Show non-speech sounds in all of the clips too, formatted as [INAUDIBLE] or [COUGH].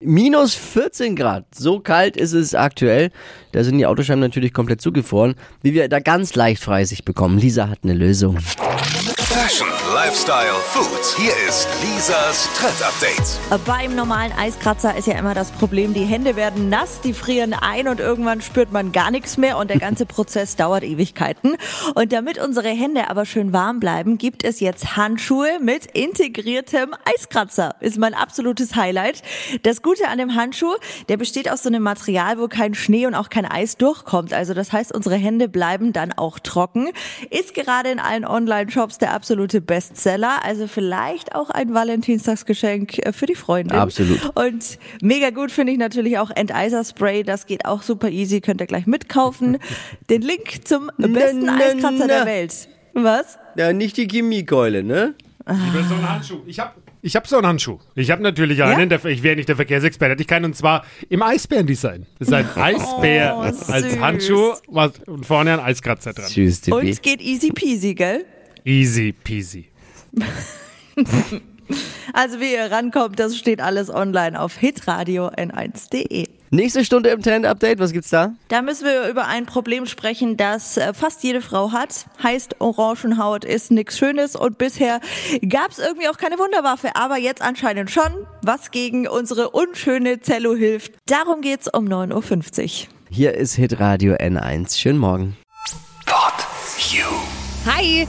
Minus 14 Grad. So kalt ist es aktuell. Da sind die Autoscheiben natürlich komplett zugefroren. Wie wir da ganz leicht Freisicht bekommen. Lisa hat eine Lösung. Fashion, Lifestyle, Food. Hier ist Lisas Trend Update. Beim normalen Eiskratzer ist ja immer das Problem, die Hände werden nass, die frieren ein und irgendwann spürt man gar nichts mehr und der ganze Prozess dauert Ewigkeiten. Und damit unsere Hände aber schön warm bleiben, gibt es jetzt Handschuhe mit integriertem Eiskratzer. Ist mein absolutes Highlight. Das Gute an dem Handschuh, der besteht aus so einem Material, wo kein Schnee und auch kein Eis durchkommt. Also das heißt, unsere Hände bleiben dann auch trocken. Ist gerade in allen Online-Shops der absolute Bestseller. Also vielleicht auch ein Valentinstagsgeschenk äh, für die Freunde. Absolut. Und mega gut finde ich natürlich auch Enteiser-Spray. Das geht auch super easy. Könnt ihr gleich mitkaufen. [LAUGHS] Den Link zum besten na, Eiskratzer na. der Welt. Was? Ja, nicht die Chemiekeule, ne? Ich will so einen Handschuh. Ich hab, ich hab so einen Handschuh. Ich habe natürlich einen, der, ich wäre nicht der Verkehrsexperte, hätte ich keinen, und zwar im Eisbärendesign. Das ist ein [LAUGHS] Eisbär Oh, als süß. Handschuh was, und vorne ein Eiskratzer dran. Tschüss, Tippi. Und geht easy peasy, gell? Easy peasy. [LAUGHS] Also wie ihr rankommt, das steht alles online auf hitradio n1.de. Nächste Stunde im Trend-Update. Was gibt's da? Da müssen wir über ein Problem sprechen, das äh, fast jede Frau hat. Heißt, Orangenhaut ist nichts Schönes und bisher gab es irgendwie auch keine Wunderwaffe, aber jetzt anscheinend schon, was gegen unsere unschöne Zello hilft. Darum geht's um 9.50 Uhr. Hier ist Hitradio N1. Schönen Morgen. Pod You. Hi!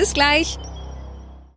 Bis gleich.